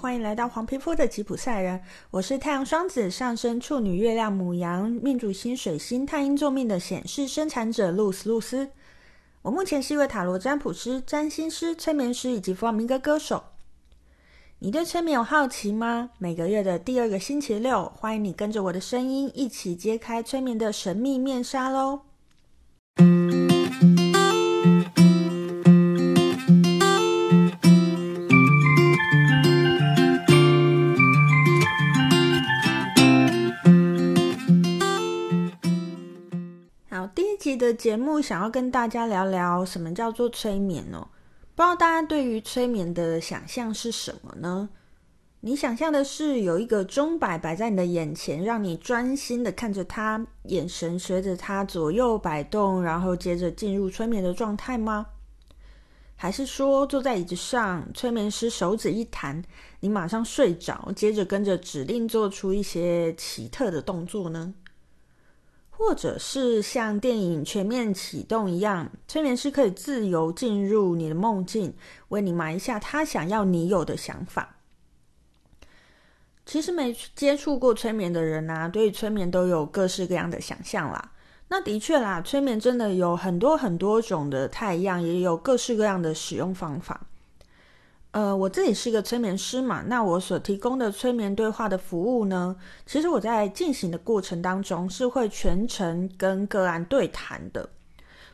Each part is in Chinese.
欢迎来到黄皮肤的吉普赛人，我是太阳双子上升处女月亮母羊命主星水星太阴座命的显示生产者露丝露丝。我目前是一位塔罗占卜师、占星师、催眠师以及弗朗明哥歌手。你对催眠有好奇吗？每个月的第二个星期六，欢迎你跟着我的声音一起揭开催眠的神秘面纱喽！节目想要跟大家聊聊什么叫做催眠哦，不知道大家对于催眠的想象是什么呢？你想象的是有一个钟摆摆在你的眼前，让你专心的看着它，眼神随着它左右摆动，然后接着进入催眠的状态吗？还是说坐在椅子上，催眠师手指一弹，你马上睡着，接着跟着指令做出一些奇特的动作呢？或者是像电影《全面启动》一样，催眠师可以自由进入你的梦境，为你埋下他想要你有的想法。其实没接触过催眠的人啊，对催眠都有各式各样的想象啦。那的确啦，催眠真的有很多很多种的太阳，也有各式各样的使用方法。呃，我自己是一个催眠师嘛，那我所提供的催眠对话的服务呢，其实我在进行的过程当中是会全程跟个案对谈的，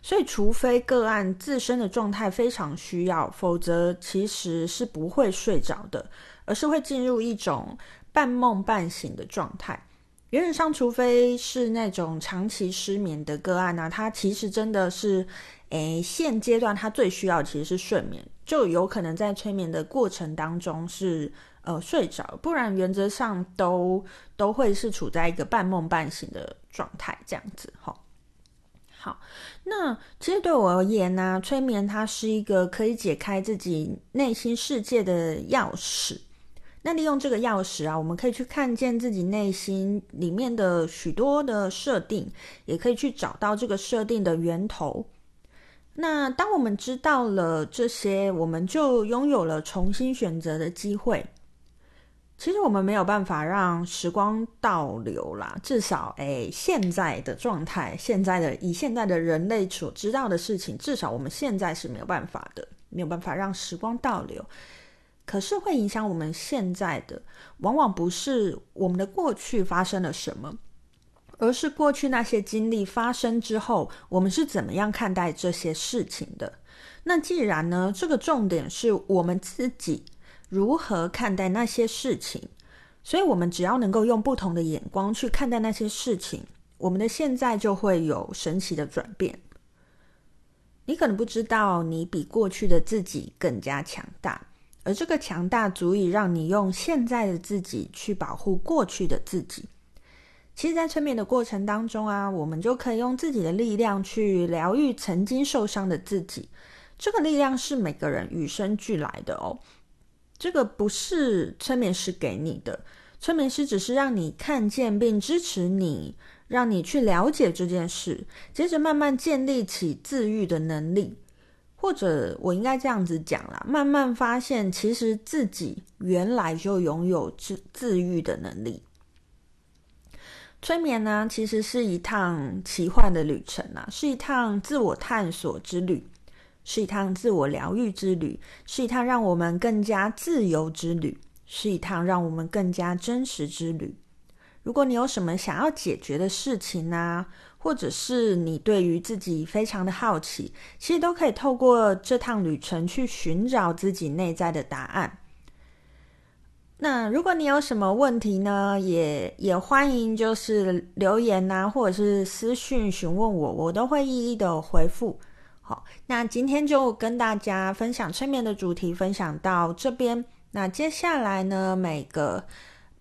所以除非个案自身的状态非常需要，否则其实是不会睡着的，而是会进入一种半梦半醒的状态。原则上，除非是那种长期失眠的个案呢、啊，他其实真的是。诶，现阶段他最需要其实是睡眠，就有可能在催眠的过程当中是呃睡着，不然原则上都都会是处在一个半梦半醒的状态这样子哈。好，那其实对我而言呢、催眠它是一个可以解开自己内心世界的钥匙。那利用这个钥匙啊，我们可以去看见自己内心里面的许多的设定，也可以去找到这个设定的源头。那当我们知道了这些，我们就拥有了重新选择的机会。其实我们没有办法让时光倒流啦，至少诶，现在的状态，现在的以现在的人类所知道的事情，至少我们现在是没有办法的，没有办法让时光倒流。可是会影响我们现在的，往往不是我们的过去发生了什么。而是过去那些经历发生之后，我们是怎么样看待这些事情的？那既然呢，这个重点是我们自己如何看待那些事情，所以我们只要能够用不同的眼光去看待那些事情，我们的现在就会有神奇的转变。你可能不知道，你比过去的自己更加强大，而这个强大足以让你用现在的自己去保护过去的自己。其实，在催眠的过程当中啊，我们就可以用自己的力量去疗愈曾经受伤的自己。这个力量是每个人与生俱来的哦。这个不是催眠师给你的，催眠师只是让你看见并支持你，让你去了解这件事，接着慢慢建立起自愈的能力。或者，我应该这样子讲啦，慢慢发现，其实自己原来就拥有自自愈的能力。催眠呢，其实是一趟奇幻的旅程啊，是一趟自我探索之旅，是一趟自我疗愈之旅，是一趟让我们更加自由之旅，是一趟让我们更加真实之旅。如果你有什么想要解决的事情啊，或者是你对于自己非常的好奇，其实都可以透过这趟旅程去寻找自己内在的答案。那如果你有什么问题呢，也也欢迎就是留言呐，或者是私讯询问我，我都会一一的回复。好，那今天就跟大家分享催眠的主题，分享到这边。那接下来呢，每个。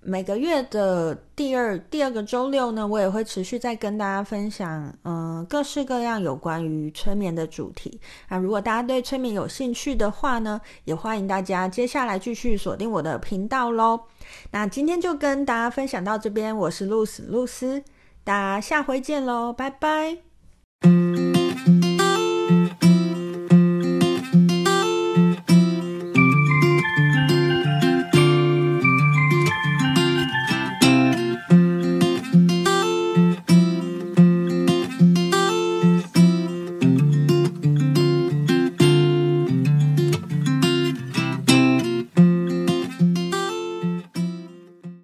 每个月的第二第二个周六呢，我也会持续再跟大家分享，嗯，各式各样有关于催眠的主题。那如果大家对催眠有兴趣的话呢，也欢迎大家接下来继续锁定我的频道喽。那今天就跟大家分享到这边，我是露丝露丝，大家下回见喽，拜拜。